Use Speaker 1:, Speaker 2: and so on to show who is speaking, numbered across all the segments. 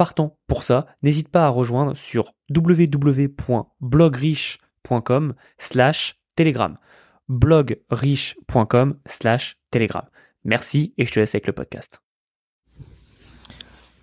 Speaker 1: partant pour ça, n'hésite pas à rejoindre sur www.blogriche.com slash telegram. blogriche.com slash telegram. Merci et je te laisse avec le podcast.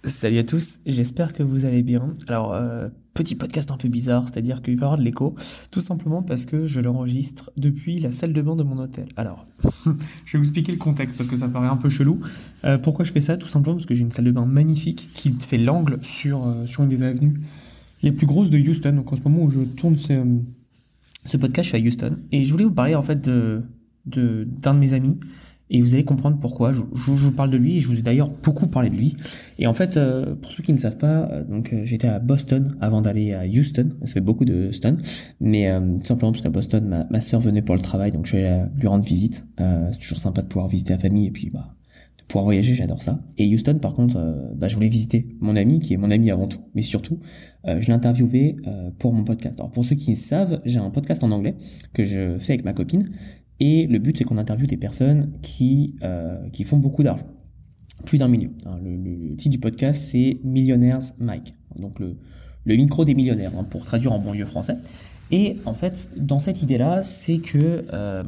Speaker 2: Salut à tous, j'espère que vous allez bien. Alors, euh, petit podcast un peu bizarre, c'est-à-dire qu'il va y avoir de l'écho, tout simplement parce que je l'enregistre depuis la salle de bain de mon hôtel. Alors, je vais vous expliquer le contexte parce que ça paraît un peu chelou. Euh, pourquoi je fais ça? Tout simplement parce que j'ai une salle de bain magnifique qui fait l'angle sur, euh, sur une des avenues les plus grosses de Houston. Donc, en ce moment où je tourne ce, podcast, je suis à Houston. Et je voulais vous parler en fait de d'un de mes amis et vous allez comprendre pourquoi. Je, vous parle de lui et je vous ai d'ailleurs beaucoup parlé de lui. Et en fait, euh, pour ceux qui ne savent pas, euh, donc euh, j'étais à Boston avant d'aller à Houston. Ça fait beaucoup de stun, mais tout simplement parce qu'à Boston, ma, ma soeur venait pour le travail, donc je allé lui rendre visite. c'est toujours sympa de pouvoir visiter la famille et puis bah de pouvoir voyager, j'adore ça. Et Houston, par contre, bah, je voulais visiter mon ami, qui est mon ami avant tout, mais surtout, je l'ai interviewé pour mon podcast. Alors pour ceux qui savent, j'ai un podcast en anglais que je fais avec ma copine et le but, c'est qu'on interviewe des personnes qui, euh, qui font beaucoup d'argent. Plus d'un million. Hein, le, titre du podcast, c'est Millionaires Mike. Donc le, le micro des millionnaires, hein, pour traduire en bon lieu français. Et en fait, dans cette idée-là, c'est que euh,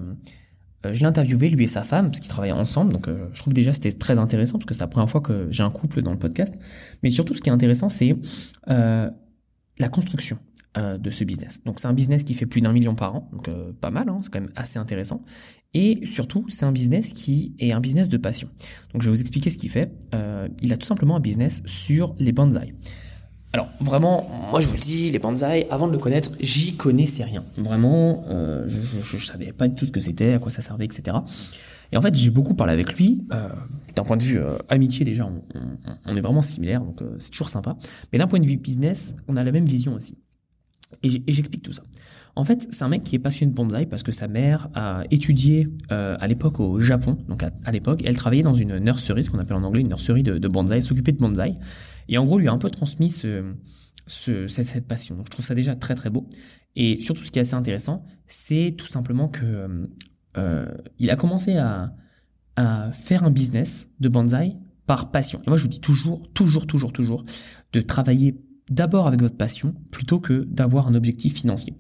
Speaker 2: je l'ai interviewé, lui et sa femme, parce qu'ils travaillaient ensemble. Donc euh, je trouve déjà c'était très intéressant, parce que c'est la première fois que j'ai un couple dans le podcast. Mais surtout, ce qui est intéressant, c'est euh, la construction. Euh, de ce business. Donc c'est un business qui fait plus d'un million par an, donc euh, pas mal, hein, c'est quand même assez intéressant. Et surtout, c'est un business qui est un business de passion. Donc je vais vous expliquer ce qu'il fait. Euh, il a tout simplement un business sur les bonsaïs. Alors vraiment, moi je vous le dis, les bonsaïs, avant de le connaître, j'y connaissais rien. Vraiment, je, ne savais pas du tout ce que c'était, à quoi ça servait, etc. Et en fait, j'ai beaucoup parlé avec lui. d'un point de vue amitié, déjà, on, est vraiment similaires, donc c'est toujours sympa. Mais d'un point de vue business, on a la même vision aussi. Et j'explique tout ça. En fait, c'est un mec qui est passionné de bonsaï parce que sa mère a étudié euh, à l'époque au Japon, donc à, l'époque, elle travaillait dans une nurserie, ce qu'on appelle en anglais une nurserie de, de bonsaï, s'occupait de bonsaï. Et en gros, lui a un peu transmis ce, ce, cette, passion. Donc je trouve ça déjà très très beau. Et surtout, ce qui est assez intéressant, c'est tout simplement que euh, il a commencé à, à faire un business de bonsaï par passion. Et moi, je vous dis toujours, toujours, toujours, toujours, de travailler d'abord avec votre passion plutôt que d'avoir un objectif financier.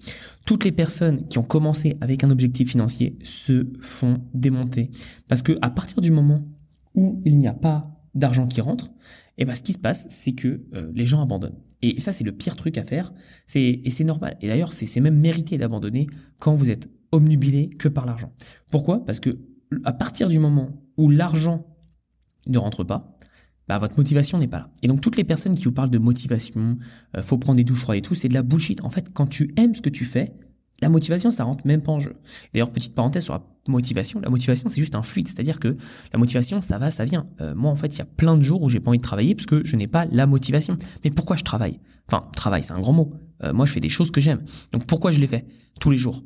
Speaker 2: Toutes les personnes qui ont commencé avec un objectif financier se font démonter parce que à partir du moment où il n'y a pas d'argent qui rentre, et eh ben ce qui se passe, c'est que euh, les gens abandonnent. Et ça, c'est le pire truc à faire. C'est et c'est normal. Et d'ailleurs, c'est même mérité d'abandonner quand vous êtes omnubilé que par l'argent. Pourquoi? Parce que à partir du moment où l'argent ne rentre pas, bah, votre motivation n'est pas là. Et donc toutes les personnes qui vous parlent de motivation, euh, faut prendre des douches froides et tout, c'est de la bullshit. En fait, quand tu aimes ce que tu fais, la motivation, ça rentre même pas en jeu. D'ailleurs, petite parenthèse sur la motivation, la motivation, c'est juste un fluide, c'est-à-dire que la motivation, ça va, ça vient. Euh, moi, en fait, il y a plein de jours où j'ai pas envie de travailler parce que je n'ai pas la motivation. Mais pourquoi je travaille? Enfin, travail, c'est un grand mot. Euh, moi, je fais des choses que j'aime. Donc pourquoi je les fais? Tous les jours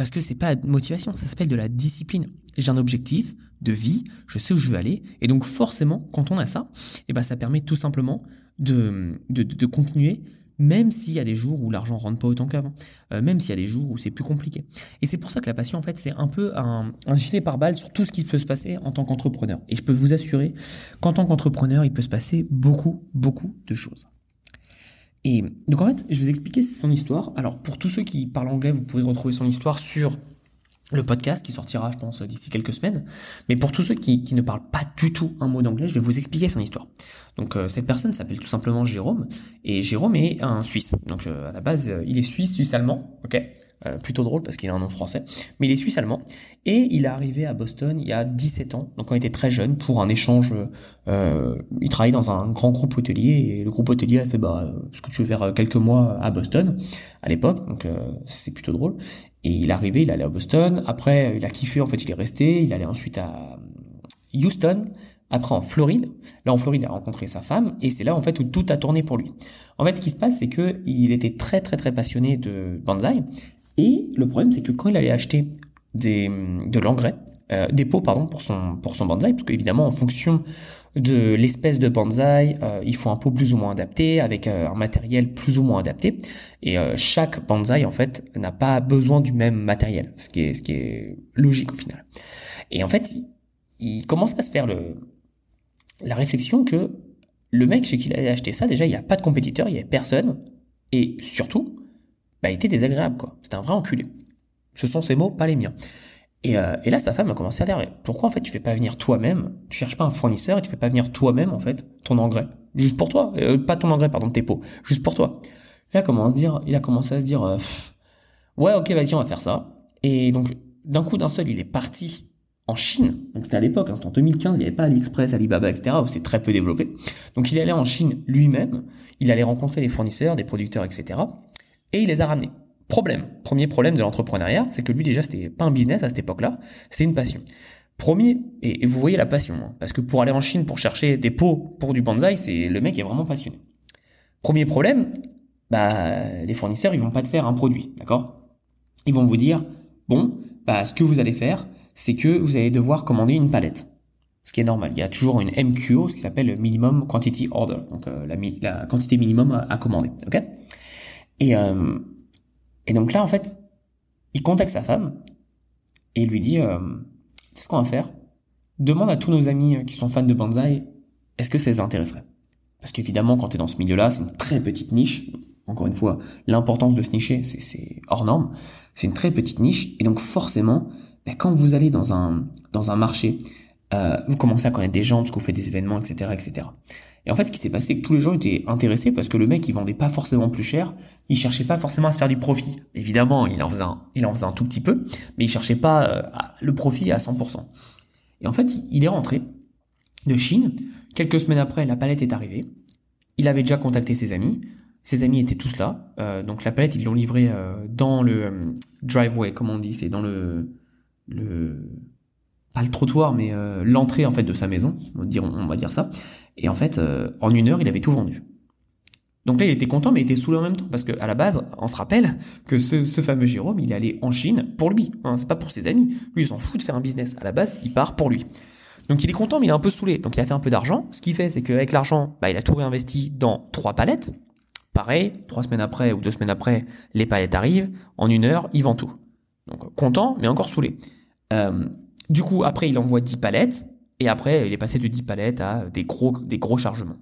Speaker 2: parce que c'est pas motivation, ça s'appelle de la discipline. J'ai un objectif de vie, je sais où je veux aller, et donc forcément, quand on a ça, eh ben ça permet tout simplement de, continuer, même s'il y a des jours où l'argent rentre pas autant qu'avant, euh, même s'il y a des jours où c'est plus compliqué. Et c'est pour ça que la passion, en fait, c'est un peu un, un gilet par balle sur tout ce qui peut se passer en tant qu'entrepreneur. Et je peux vous assurer qu'en tant qu'entrepreneur, il peut se passer beaucoup, beaucoup de choses. Et donc en fait, je vais vous expliquer son histoire. Alors pour tous ceux qui parlent anglais, vous pouvez retrouver son histoire sur le podcast qui sortira, je pense, d'ici quelques semaines. Mais pour tous ceux qui, ne parlent pas du tout un mot d'anglais, je vais vous expliquer son histoire. Donc euh, cette personne s'appelle tout simplement Jérôme, et Jérôme est un Suisse. Donc euh, à la base, euh, il est suisse, suisse-allemand, ok? Euh, plutôt drôle parce qu'il a un nom français, mais il est suisse-allemand. Et il est arrivé à Boston il y a 17 ans, donc quand il était très jeune, pour un échange. Euh, il travaillait dans un grand groupe hôtelier, et le groupe hôtelier a fait, bah, ce que tu veux faire quelques mois à Boston, à l'époque, donc euh, c'est plutôt drôle. Et il est arrivé, il allait à Boston, après il a kiffé, en fait il est resté, il allait ensuite à Houston, après en Floride. Là, en Floride, il a rencontré sa femme et c'est là en fait où tout a tourné pour lui. En fait, ce qui se passe, c'est que il était très très très passionné de bonsaï et le problème, c'est que quand il allait acheter des, de l'engrais, euh, des pots pardon pour son pour son bonsaï, parce qu'évidemment en fonction de l'espèce de bonsaï, euh, il faut un pot plus ou moins adapté avec euh, un matériel plus ou moins adapté. Et chaque bonsaï en fait n'a pas besoin du même matériel, ce qui est ce qui est logique au final. Et en fait, il, commence à se faire le la réflexion que le mec chez qui il avait acheté ça, déjà, il n'y a pas de compétiteur, il n'y avait personne, et surtout, bah, il était désagréable, quoi. C'était un vrai enculé. Ce sont ses mots, pas les miens. Et, euh, et là, sa femme a commencé à dire, pourquoi en fait tu fais pas venir toi-même, tu cherches pas un fournisseur et tu fais pas venir toi-même en fait ton engrais, juste pour toi, euh, pas ton engrais, pardon, tes pots, juste pour toi. Là, se dire, il a commencé à se dire, euh, ouais, ok, vas-y, on va faire ça. Et donc, d'un coup, d'un seul, il est parti en Chine. Donc c'était à l'époque, hein, c'était en 2015, il n'y avait pas AliExpress, Alibaba, etc. où c'était très peu développé. Donc il est allé en Chine lui-même, il allait rencontrer des fournisseurs, des producteurs, etc. Et il les a ramenés. Problème, premier problème de l'entrepreneuriat, c'est que lui déjà c'était pas un business à cette époque-là, c'est une passion. Premier, et, vous voyez la passion, hein, parce que pour aller en Chine pour chercher des pots pour du bonsaï, c'est le mec est vraiment passionné. Premier problème, bah les fournisseurs ils vont pas te faire un produit, d'accord? Ils vont vous dire bon, bah ce que vous allez faire, c'est que vous allez devoir commander une palette. Ce qui est normal. Il y a toujours une MQO, ce qui s'appelle le Minimum Quantity Order, donc euh, la, quantité minimum à, commander. Ok? Et, euh, et donc là, en fait, il contacte sa femme et lui dit euh, C'est ce qu'on va faire Demande à tous nos amis qui sont fans de bonsaï, est-ce que ça les intéresserait? Parce qu'évidemment, quand tu es dans ce milieu-là, c'est une très petite niche. Encore une fois, l'importance de se nicher, c'est hors norme. C'est une très petite niche. Et donc forcément, ben, quand vous allez dans un, dans un marché, euh, vous commencez à connaître des gens parce que vous faites des événements, etc., etc. Et en fait, ce qui s'est passé, c'est que tous les gens étaient intéressés parce que le mec, il vendait pas forcément plus cher, il cherchait pas forcément à se faire du profit. Évidemment, il en faisait un, il en faisait un tout petit peu, mais il cherchait pas euh, le profit à 100%. Et en fait, il est rentré de Chine. Quelques semaines après, la palette est arrivée. Il avait déjà contacté ses amis. Ses amis étaient tous là. Euh, donc la palette, ils l'ont livrée euh, dans le euh, driveway, comme on dit, c'est dans le le pas le trottoir mais euh, l'entrée en fait de sa maison on va dire ça. Et en fait euh, en une heure il avait tout vendu. Donc là il était content mais il était saoulé en même temps parce que à la base on se rappelle que ce, ce fameux Jérôme il est allé en Chine pour lui hein, c'est pas pour ses amis. Lui il s'en fout de faire un business. À la base il part pour lui. Donc il est content mais il est un peu saoulé. Donc il a fait un peu d'argent. Ce qu'il fait c'est qu'avec l'argent bah, il a tout réinvesti dans trois palettes. Pareil trois semaines après ou deux semaines après les palettes arrivent. En une heure il vend tout. Donc content mais encore saoulé. Euh, du coup, après, il envoie 10 palettes, et après, il est passé de 10 palettes à des gros, des gros chargements.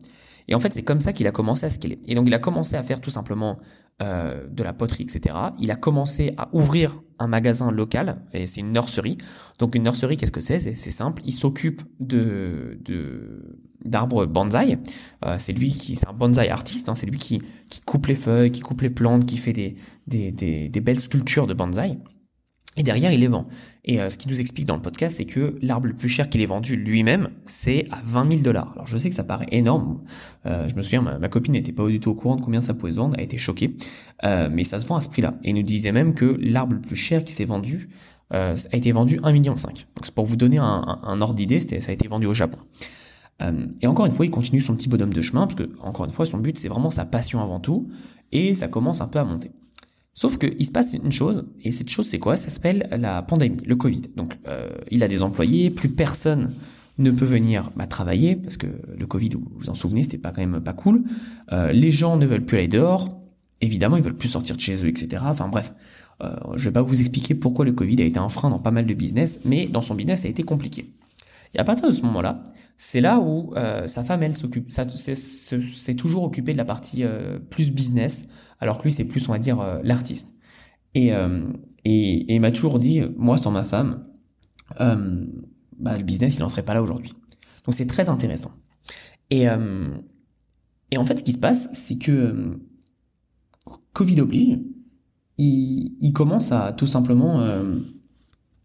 Speaker 2: Et en fait, c'est comme ça qu'il a commencé à scaler. Et donc, il a commencé à faire tout simplement euh, de la poterie, etc. Il a commencé à ouvrir un magasin local, et c'est une nurserie. Donc, une nurserie, qu'est-ce que c'est C'est simple. Il s'occupe de, de d'arbres bonsaï. Euh, c'est lui qui, c'est un bonsaï artiste. Hein, c'est lui qui, qui coupe les feuilles, qui coupe les plantes, qui fait des, des, des, des belles sculptures de bonsaï. Et derrière, il les vend. Et euh, ce qu'il nous explique dans le podcast, c'est que l'arbre le plus cher qu'il ait vendu lui-même, c'est à 20 000 dollars. Alors je sais que ça paraît énorme. Euh, je me souviens, ma, copine n'était pas du tout au courant de combien ça pouvait se vendre, elle été choquée. Euh, mais ça se vend à ce prix-là. Et il nous disait même que l'arbre le plus cher qui s'est vendu a été vendu 1,5 million. Donc c'est pour vous donner un, un, ordre d'idée, ça a été vendu au Japon. et encore une fois, il continue son petit bonhomme de chemin, parce que, encore une fois, son but, c'est vraiment sa passion avant tout, et ça commence un peu à monter. Sauf qu'il se passe une chose, et cette chose c'est quoi? Ça s'appelle la pandémie, le Covid. Donc euh, il a des employés, plus personne ne peut venir bah, travailler, parce que le Covid, vous vous en souvenez, c'était pas quand même pas cool. Euh, les gens ne veulent plus aller dehors, évidemment ils veulent plus sortir de chez eux, etc. Enfin bref, euh, je vais pas vous expliquer pourquoi le Covid a été un frein dans pas mal de business, mais dans son business ça a été compliqué. Et à partir de ce moment-là, c'est là où euh, sa femme, elle, s'occupe, s'est toujours occupée de la partie euh, plus business, alors que lui, c'est plus, on va dire, euh, l'artiste. Et, et, il m'a toujours dit, moi, sans ma femme, bah, le business, il n'en serait pas là aujourd'hui. Donc c'est très intéressant. Et, et en fait, ce qui se passe, c'est que Covid oblige, il, il, commence à tout simplement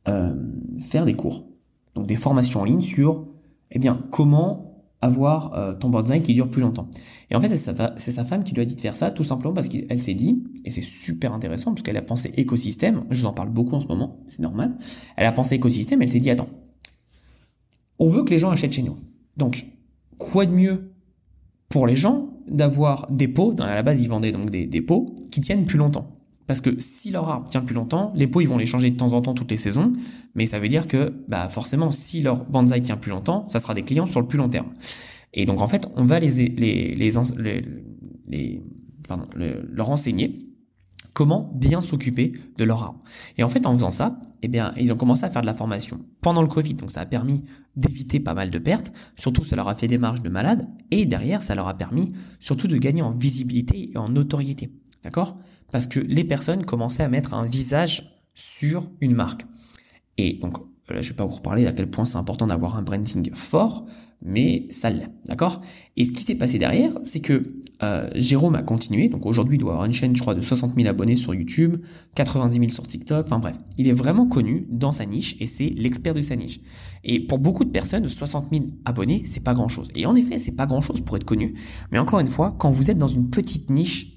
Speaker 2: faire des cours, donc des formations en ligne sur eh bien, comment avoir euh, ton bonsaï qui dure plus longtemps? Et en fait, c'est sa, femme qui lui a dit de faire ça, tout simplement parce qu'elle s'est dit, et c'est super intéressant, parce qu'elle a pensé écosystème, je vous en parle beaucoup en ce moment, c'est normal, elle a pensé écosystème, elle s'est dit, attends, on veut que les gens achètent chez nous. Donc, quoi de mieux pour les gens d'avoir des pots, à la base ils vendaient donc des, des pots, qui tiennent plus longtemps. Parce que si leur arbre tient plus longtemps, les pots ils vont les changer de temps en temps toutes les saisons, mais ça veut dire que bah forcément si leur bonsaï tient plus longtemps, ça sera des clients sur le plus long terme. Et donc en fait on va les les les, les, pardon, leur enseigner comment bien s'occuper de leur arbre. Et en fait, en faisant ça, eh bien, ils ont commencé à faire de la formation pendant le Covid, donc ça a permis d'éviter pas mal de pertes, surtout ça leur a fait des marges de malades, et derrière, ça leur a permis surtout de gagner en visibilité et en notoriété. D'accord? Parce que les personnes commençaient à mettre un visage sur une marque. Et donc, je je vais pas vous reparler à quel point c'est important d'avoir un branding fort, mais ça l'est, d'accord? Et ce qui s'est passé derrière, c'est que euh, Jérôme a continué, donc aujourd'hui il doit avoir une chaîne, je crois, de 60 000 abonnés sur YouTube, 90 000 sur TikTok, enfin bref, il est vraiment connu dans sa niche et c'est l'expert de sa niche. Et pour beaucoup de personnes, 60 000 abonnés, c'est pas grand-chose. Et en effet, c'est pas grand-chose pour être connu, mais encore une fois, quand vous êtes dans une petite niche,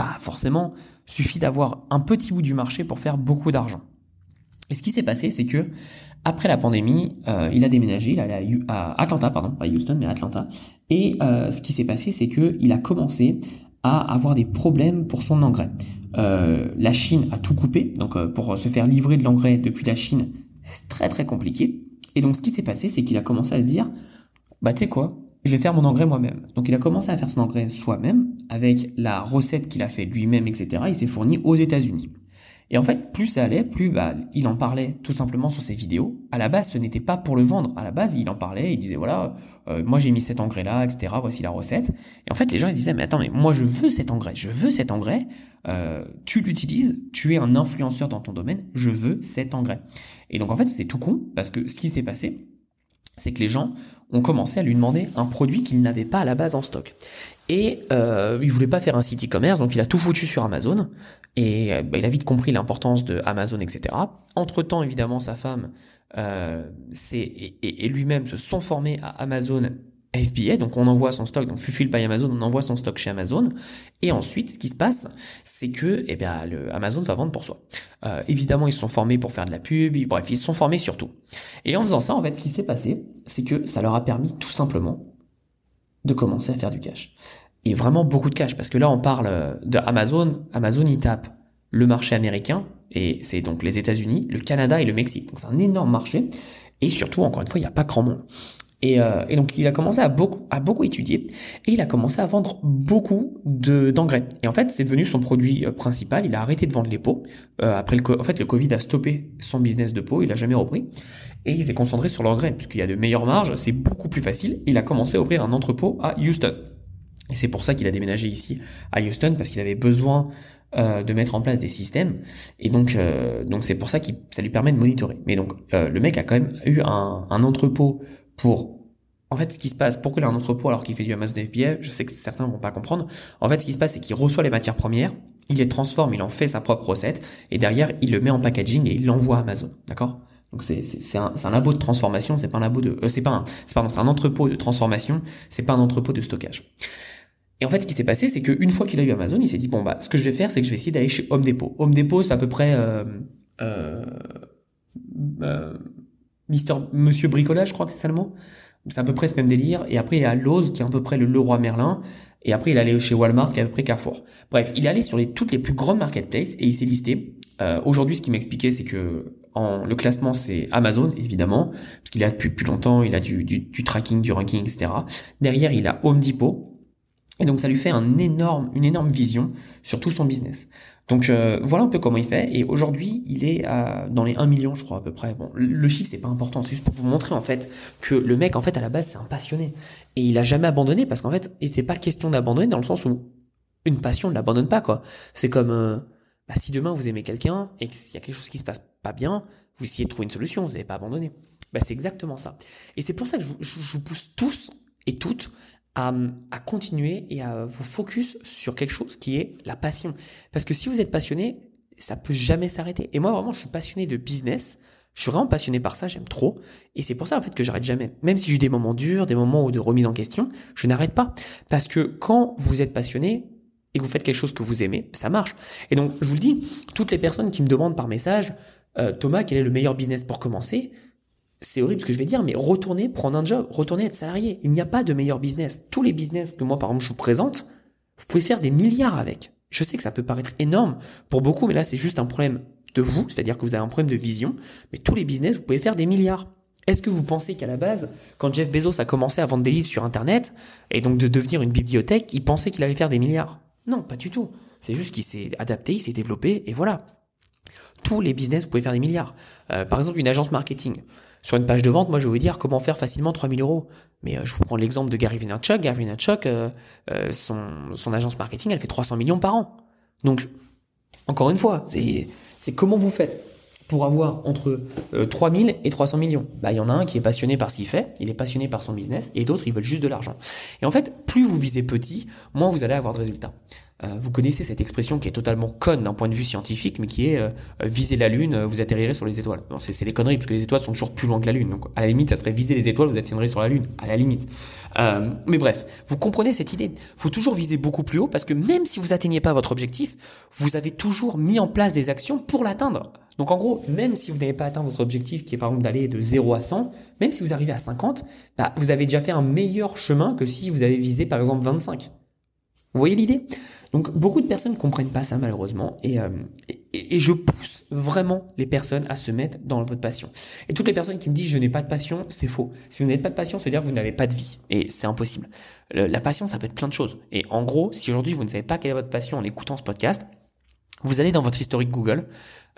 Speaker 2: bah forcément, suffit d'avoir un petit bout du marché pour faire beaucoup d'argent. Et ce qui s'est passé, c'est que après la pandémie, euh, il a déménagé, il allé à, Atlanta, pardon, pas Houston, mais Atlanta. Et euh, ce qui s'est passé, c'est que il a commencé à avoir des problèmes pour son engrais. Euh, la Chine a tout coupé, donc pour se faire livrer de l'engrais depuis la Chine, c'est très très compliqué. Et donc ce qui s'est passé, c'est qu'il a commencé à se dire, bah tu sais quoi, je vais faire mon engrais moi-même. Donc il a commencé à faire son engrais soi-même avec la recette qu'il a fait lui-même, etc. Il s'est fourni aux États-Unis. Et en fait, plus ça allait, plus bah, il en parlait tout simplement sur ses vidéos. À la base, ce n'était pas pour le vendre. À la base, il en parlait, il disait voilà, euh, moi j'ai mis cet engrais là, etc. Voici la recette. Et en fait, les gens ils se disaient mais attends, mais moi je veux cet engrais, je veux cet engrais. Euh, tu l'utilises, tu es un influenceur dans ton domaine, je veux cet engrais. Et donc en fait, c'est tout con parce que ce qui s'est passé, c'est que les gens ont commencé à lui demander un produit qu'il n'avait pas à la base en stock. Et euh, il voulait pas faire un site e-commerce, donc il a tout foutu sur Amazon. Et euh, bah, il a vite compris l'importance de Amazon, etc. Entre temps, évidemment, sa femme euh, et, et lui-même se sont formés à Amazon FBA, donc on envoie son stock, donc Fulfill by Amazon, on envoie son stock chez Amazon, et ensuite ce qui se passe, c'est que eh bien, le Amazon va vendre pour soi. Euh, évidemment, ils se sont formés pour faire de la pub, bref, ils se sont formés sur tout. Et en faisant ça, en fait, ce qui s'est passé, c'est que ça leur a permis tout simplement de commencer à faire du cash. Et vraiment beaucoup de cash, parce que là, on parle de Amazon, Amazon, il tape le marché américain, et c'est donc les États-Unis, le Canada et le Mexique. Donc c'est un énorme marché, et surtout, encore une fois, il n'y a pas grand monde. Euh, et, donc il a commencé à beaucoup, à beaucoup étudier et il a commencé à vendre beaucoup de d'engrais. Et en fait, c'est devenu son produit euh, principal. Il a arrêté de vendre les pots. Euh, après le, en fait, le Covid a stoppé son business de pots. Il a jamais repris et il s'est concentré sur l'engrais puisqu'il y a de meilleures marges. C'est beaucoup plus facile. Il a commencé à ouvrir un entrepôt à Houston. Et c'est pour ça qu'il a déménagé ici à Houston parce qu'il avait besoin de mettre en place des systèmes et donc donc c'est pour ça que ça lui permet de monitorer mais donc le mec a quand même eu un, un entrepôt pour en fait, ce qui se passe, pourquoi il a un entrepôt alors qu'il fait du Amazon FBA, je sais que certains vont pas comprendre. En fait, ce qui se passe, c'est qu'il reçoit les matières premières, il les transforme, il en fait sa propre recette, et derrière, il le met en packaging et il l'envoie à Amazon. D'accord? Donc c'est c'est un, un labo de transformation, c'est pas un labo de euh, c'est pas un c'est pardon, c'est un entrepôt de transformation, c'est pas un entrepôt de stockage. Et en fait, ce qui s'est passé, c'est qu'une fois qu'il a eu Amazon, il s'est dit bon bah, ce que je vais faire, c'est que je vais essayer d'aller chez Home Depot. Home Depot, c'est à peu près euh, euh, euh Mister Monsieur Bricolage, je crois que c'est ça le mot. C'est à peu près ce même délire. Et après, il y a Lowe's, qui est à peu près le Leroy Merlin. Et après, il est allé chez Walmart, qui est à peu près Carrefour. Bref, il est allé sur les, toutes les plus grandes marketplaces et il s'est listé. Euh, Aujourd'hui, ce qu'il m'expliquait, c'est que en, le classement, c'est Amazon, évidemment, parce qu'il a depuis plus longtemps, il a du, du, du tracking, du ranking, etc. Derrière, il a Home Depot, et donc ça lui fait un énorme, une énorme vision sur tout son business. Donc euh, voilà un peu comment il fait. Et aujourd'hui, il est dans les 1 million, je crois à peu près. Bon, le chiffre c'est pas important, c'est juste pour vous montrer en fait que le mec en fait à la base c'est un passionné et il a jamais abandonné parce qu'en fait il n'était pas question d'abandonner dans le sens où une passion ne l'abandonne pas quoi. C'est comme euh, bah, si demain vous aimez quelqu'un et qu'il y a quelque chose qui se passe pas bien, vous essayez de trouver une solution, vous n'allez pas abandonner. Bah, c'est exactement ça. Et c'est pour ça que je vous pousse tous et toutes à, continuer et à vous focus sur quelque chose qui est la passion. Parce que si vous êtes passionné, ça peut jamais s'arrêter. Et moi, vraiment, je suis passionné de business. Je suis vraiment passionné par ça, j'aime trop. Et c'est pour ça, en fait, que j'arrête jamais. Même si j'ai eu des moments durs, des moments de remise en question, je n'arrête pas. Parce que quand vous êtes passionné et que vous faites quelque chose que vous aimez, ça marche. Et donc, je vous le dis, toutes les personnes qui me demandent par message, euh, Thomas, quel est le meilleur business pour commencer?
Speaker 3: C'est horrible ce que je vais dire, mais retournez prendre un job, retournez être salarié. Il n'y a pas de meilleur business. Tous les business que moi, par exemple, je vous présente, vous pouvez faire des milliards avec. Je sais que ça peut paraître énorme pour beaucoup, mais là, c'est juste un problème de vous, c'est-à-dire que vous avez un problème de vision, mais tous les business, vous pouvez faire des milliards. Est-ce que vous pensez qu'à la base, quand Jeff Bezos a commencé à vendre des livres sur Internet, et donc de devenir une bibliothèque, il pensait qu'il allait faire des milliards? Non, pas du tout. C'est juste qu'il s'est adapté, il s'est développé, et voilà. Tous les business, vous pouvez faire des milliards. Euh, par exemple, une agence marketing. Sur une page de vente, moi, je vais vous dire comment faire facilement 3000 euros. Mais euh, je vous prends l'exemple de Gary Vaynerchuk. Gary Vaynerchuk, euh, euh, son, son agence marketing, elle fait 300 millions par an. Donc, encore une fois, c'est comment vous faites pour avoir entre 3000 et 300 millions? Bah, il y en a un qui est passionné par ce qu'il fait, il est passionné par son business, et d'autres, ils veulent juste de l'argent. Et en fait, plus vous visez petit, moins vous allez avoir de résultats. Euh, vous connaissez cette expression qui est totalement conne d'un point de vue scientifique, mais qui est euh, viser la Lune, euh, vous atterrirez sur les étoiles. c'est, c'est des conneries, parce que les étoiles sont toujours plus loin que la Lune. Donc à la limite, ça serait viser les étoiles, vous atteindrez sur la Lune. À la limite. Euh, mais bref, vous comprenez cette idée. faut toujours viser beaucoup plus haut, parce que même si vous atteignez pas votre objectif, vous avez toujours mis en place des actions pour l'atteindre. Donc en gros, même si vous n'avez pas atteint votre objectif, qui est par exemple d'aller de 0 à 100, même si vous arrivez à 50, bah, vous avez déjà fait un meilleur chemin que si vous avez visé par exemple 25. Vous voyez l'idée? Donc beaucoup de personnes ne comprennent pas ça malheureusement euh, et, et, je pousse vraiment les personnes à se mettre dans votre passion. Et toutes les personnes qui me disent je n'ai pas de passion, c'est faux. Si vous n'avez pas de passion, c'est-à-dire que vous n'avez pas de vie et c'est impossible. la passion, ça peut être plein de choses. Et en gros, si aujourd'hui vous ne savez pas quelle est votre passion en écoutant ce podcast, vous allez dans votre historique Google,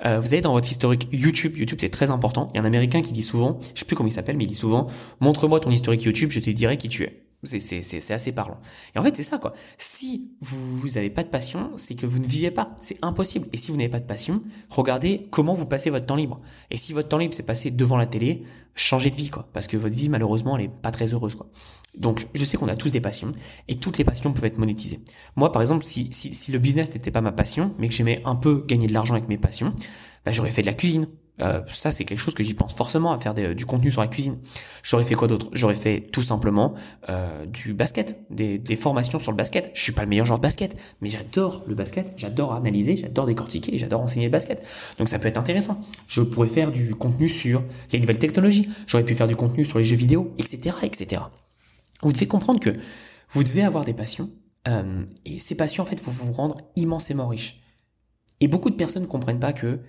Speaker 3: euh, vous allez dans votre historique YouTube. YouTube, c'est très important. Il y a un Américain qui dit souvent, je sais plus comment il s'appelle, mais il dit souvent, montre-moi ton historique YouTube, je te dirai qui tu es. C'est assez parlant. Et en fait, c'est ça, quoi. Si vous n'avez pas de passion, c'est que vous ne vivez pas. C'est impossible. Et si vous n'avez pas de passion, regardez comment vous passez votre temps libre. Et si votre temps libre, c'est passer devant la télé, changez de vie, quoi. Parce que votre vie, malheureusement, elle est pas très heureuse, quoi. Donc, je sais qu'on a tous des passions. Et toutes les passions peuvent être monétisées. Moi, par exemple, si, si, si le business n'était pas ma passion, mais que j'aimais un peu gagner de l'argent avec mes passions, bah, j'aurais fait de la cuisine euh, ça, c'est quelque chose que j'y pense forcément à faire du contenu sur la cuisine. J'aurais fait quoi d'autre? J'aurais fait tout simplement euh, du basket, des, formations sur le basket. Je suis pas le meilleur joueur de basket, mais j'adore le basket, j'adore analyser, j'adore décortiquer, j'adore enseigner le basket. Donc ça peut être intéressant. Je pourrais faire du contenu sur les nouvelles technologies. J'aurais pu faire du contenu sur les jeux vidéo, etc., etc. Vous devez comprendre que vous devez avoir des passions euh, et ces passions en fait vont vous rendre immensément riche. Et beaucoup de personnes ne comprennent pas que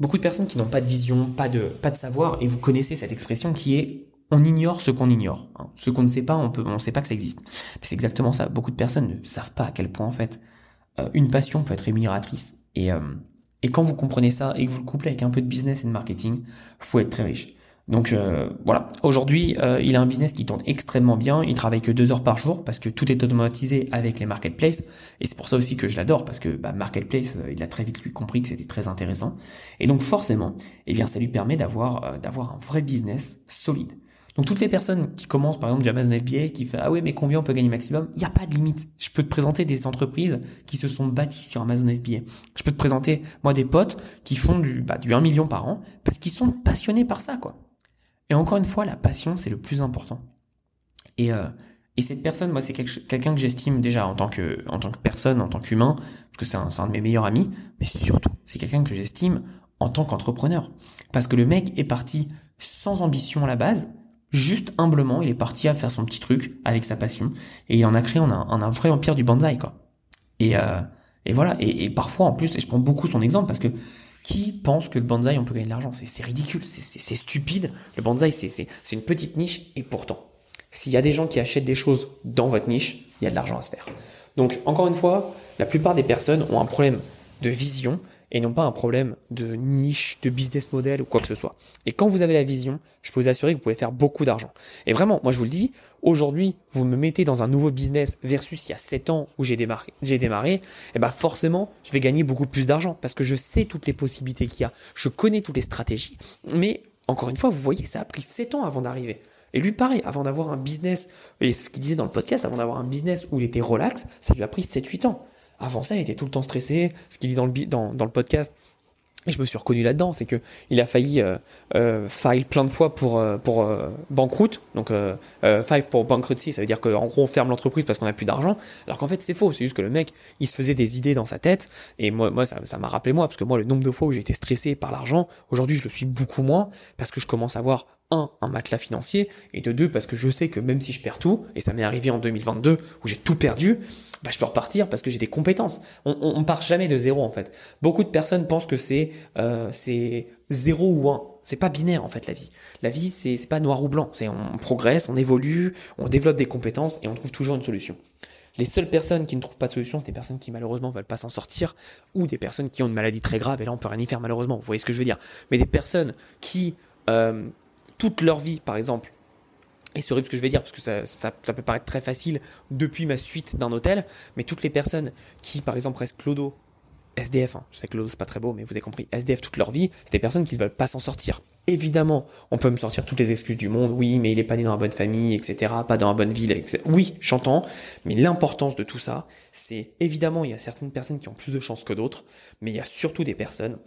Speaker 3: beaucoup de personnes qui n'ont pas de vision, pas de, pas de savoir, et vous connaissez cette expression qui est on ignore ce qu'on ignore. Hein. Ce qu'on ne sait pas, on on sait pas que ça existe. C'est exactement ça. Beaucoup de personnes ne savent pas à quel point en fait euh, une passion peut être rémunératrice. Et, euh, et quand vous comprenez ça et que vous le couplez avec un peu de business et de marketing, vous pouvez être très riche. Donc euh, voilà, aujourd'hui, euh, il a un business qui tourne extrêmement bien. Il travaille que deux heures par jour parce que tout est automatisé avec les marketplaces. Et c'est pour ça aussi que je l'adore parce que bah, marketplace, euh, il a très vite lui compris que c'était très intéressant. Et donc forcément, eh bien, ça lui permet d'avoir d'avoir un vrai business solide. Donc toutes les personnes qui commencent par exemple du Amazon FBA, qui fait ah ouais mais combien on peut gagner maximum, il n'y a pas de limite. Je peux te présenter des entreprises qui se sont bâties sur Amazon FBA. Je peux te présenter moi des potes qui font du bah, du 1 million par an parce qu'ils sont passionnés par ça quoi. Et encore une fois, la passion, c'est le plus important. Et, euh, et cette personne, moi, c'est quelqu'un que j'estime déjà en tant que, en tant que personne, en tant qu'humain, parce que c'est un, un de mes meilleurs amis, mais surtout, c'est quelqu'un que j'estime en tant qu'entrepreneur. Parce que le mec est parti sans ambition à la base, juste humblement, il est parti à faire son petit truc avec sa passion, et il en a créé un, un, un vrai empire du bonsaï, quoi. Et, euh, et voilà, et, et parfois, en plus, et je prends beaucoup son exemple, parce que qui pense que le bonsaï, on peut gagner de l'argent C'est ridicule, c'est stupide. Le bonsaï, c'est une petite niche, et pourtant, s'il y a des gens qui achètent des choses dans votre niche, il y a de l'argent à se faire. Donc, encore une fois, la plupart des personnes ont un problème de vision et non pas un problème de niche, de business model ou quoi que ce soit. Et quand vous avez la vision, je peux vous assurer que vous pouvez faire beaucoup d'argent. Et vraiment, moi je vous le dis, aujourd'hui, vous me mettez dans un nouveau business versus il y a 7 ans où j'ai démarré, j'ai démarré, et eh ben forcément, je vais gagner beaucoup plus d'argent parce que je sais toutes les possibilités qu'il y a, je connais toutes les stratégies, mais encore une fois, vous voyez, ça a pris 7 ans avant d'arriver. Et lui, pareil, avant d'avoir un business, et ce qu'il disait dans le podcast, avant d'avoir un business où il était relax, ça lui a pris 7-8 ans. Avant ça, il était tout le temps stressé. Ce qu'il dit dans le, dans, dans le podcast, et je me suis reconnu là-dedans, c'est que il a failli euh, euh, failli plein de fois pour euh, pour euh, banqueroute, donc euh, euh faille pour bankruptcy, ça veut dire qu'en gros on ferme l'entreprise parce qu'on a plus d'argent, alors qu'en fait c'est faux, c'est juste que le mec il se faisait des idées dans sa tête. Et moi moi ça ça m'a rappelé moi parce que moi le nombre de fois où j'ai été stressé par l'argent, aujourd'hui je le suis beaucoup moins parce que je commence à voir un, un matelas financier, et de deux, parce que je sais que même si je perds tout, et ça m'est arrivé en 2022 où j'ai tout perdu, bah, je peux repartir parce que j'ai des compétences. On, on, on, part jamais de zéro en fait. Beaucoup de personnes pensent que c'est euh, c'est zéro ou un. C'est pas binaire en fait la vie. La vie c'est c'est pas noir ou blanc. C'est on progresse, on évolue, on développe des compétences et on trouve toujours une solution. Les seules personnes qui ne trouvent pas de solution, c'est des personnes qui malheureusement veulent pas s'en sortir ou des personnes qui ont une maladie très grave et là on peut rien y faire malheureusement. Vous voyez ce que je veux dire Mais des personnes qui euh, toute leur vie, par exemple, et c'est horrible ce que je vais dire parce que ça, peut paraître très facile depuis ma suite d'un hôtel, mais toutes les personnes qui, par exemple, restent clodo, SDF, hein, je sais que clodo c'est pas très beau, mais vous avez compris, SDF toute leur vie, c'est des personnes qui ne veulent pas s'en sortir. Évidemment, on peut me sortir toutes les excuses du monde, oui, mais il est pas né dans la bonne famille, etc., pas dans la bonne ville, etc. Oui, j'entends, mais l'importance de tout ça, c'est évidemment, il y a certaines personnes qui ont plus de chance que d'autres, mais il y a surtout des personnes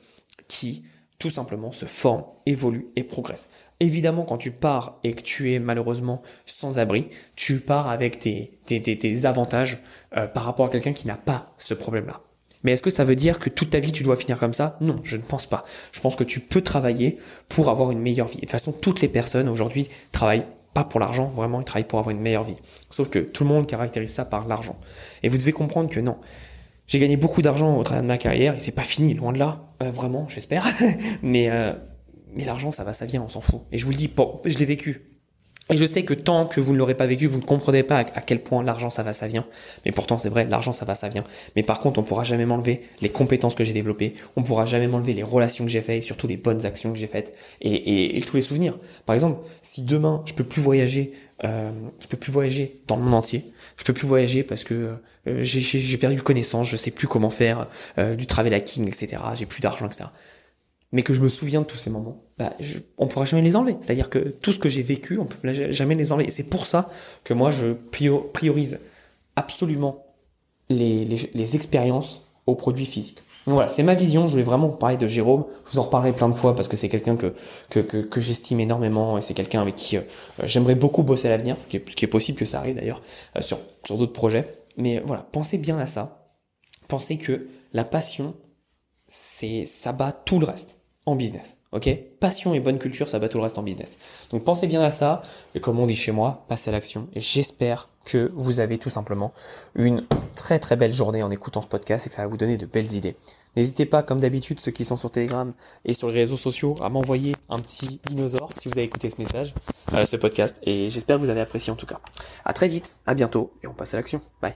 Speaker 3: qui tout simplement se forme, évolue et progresse. Évidemment, quand tu pars et que tu es malheureusement sans abri, tu pars avec tes, avantages euh, par rapport à quelqu'un qui n'a pas ce problème-là. Mais est-ce que ça veut dire que toute ta vie tu dois finir comme ça? Non, je ne pense pas. Je pense que tu peux travailler pour avoir une meilleure vie. Et de toute façon, toutes les personnes aujourd'hui travaillent pas pour l'argent, vraiment, ils travaillent pour avoir une meilleure vie. Sauf que tout le monde caractérise ça par l'argent. Et vous devez comprendre que non. J'ai gagné beaucoup d'argent au travers de ma carrière et c'est pas fini, loin de là, euh, vraiment, j'espère. mais euh, mais l'argent, ça va, ça vient, on s'en fout. Et je vous le dis, je l'ai vécu. Et je sais que tant que vous ne l'aurez pas vécu, vous ne comprenez pas à quel point l'argent ça va, ça vient. Mais pourtant, c'est vrai, l'argent ça va, ça vient. Mais par contre, on pourra jamais m'enlever les compétences que j'ai développées. On pourra jamais m'enlever les relations que j'ai faites, surtout les bonnes actions que j'ai faites et, et, et, tous les souvenirs. Par exemple, si demain je peux plus voyager, euh, je peux plus voyager dans le monde entier. Je peux plus voyager parce que euh, j'ai perdu connaissance, je sais plus comment faire euh, du travel hacking, etc. J'ai plus d'argent, etc mais que je me souviens de tous ces moments, bah, je, on pourra jamais les enlever. C'est-à-dire que tout ce que j'ai vécu, on peut jamais les enlever. C'est pour ça que moi, je priorise absolument les, les, les expériences aux produits physiques. Voilà, c'est ma vision. Je voulais vraiment vous parler de Jérôme. Je vous en reparlerai plein de fois parce que c'est quelqu'un que, que, que, que j'estime énormément et c'est quelqu'un avec qui euh, j'aimerais beaucoup bosser à l'avenir, ce qui, est, qui est possible que ça arrive d'ailleurs euh, sur, sur d'autres projets. Mais voilà, pensez bien à ça. Pensez que la passion, c'est ça bat tout le reste business. Ok? Passion et bonne culture, ça bat tout le reste en business. Donc pensez bien à ça. Et comme on dit chez moi, passez à l'action. Et j'espère que vous avez tout simplement une très très belle journée en écoutant ce podcast et que ça va vous donner de belles idées. N'hésitez pas, comme d'habitude, ceux qui sont sur Telegram et sur les réseaux sociaux, à m'envoyer un petit dinosaure si vous avez écouté ce message, euh, ce podcast. Et j'espère que vous avez apprécié en tout cas. À très vite, à bientôt et on passe à l'action. Bye.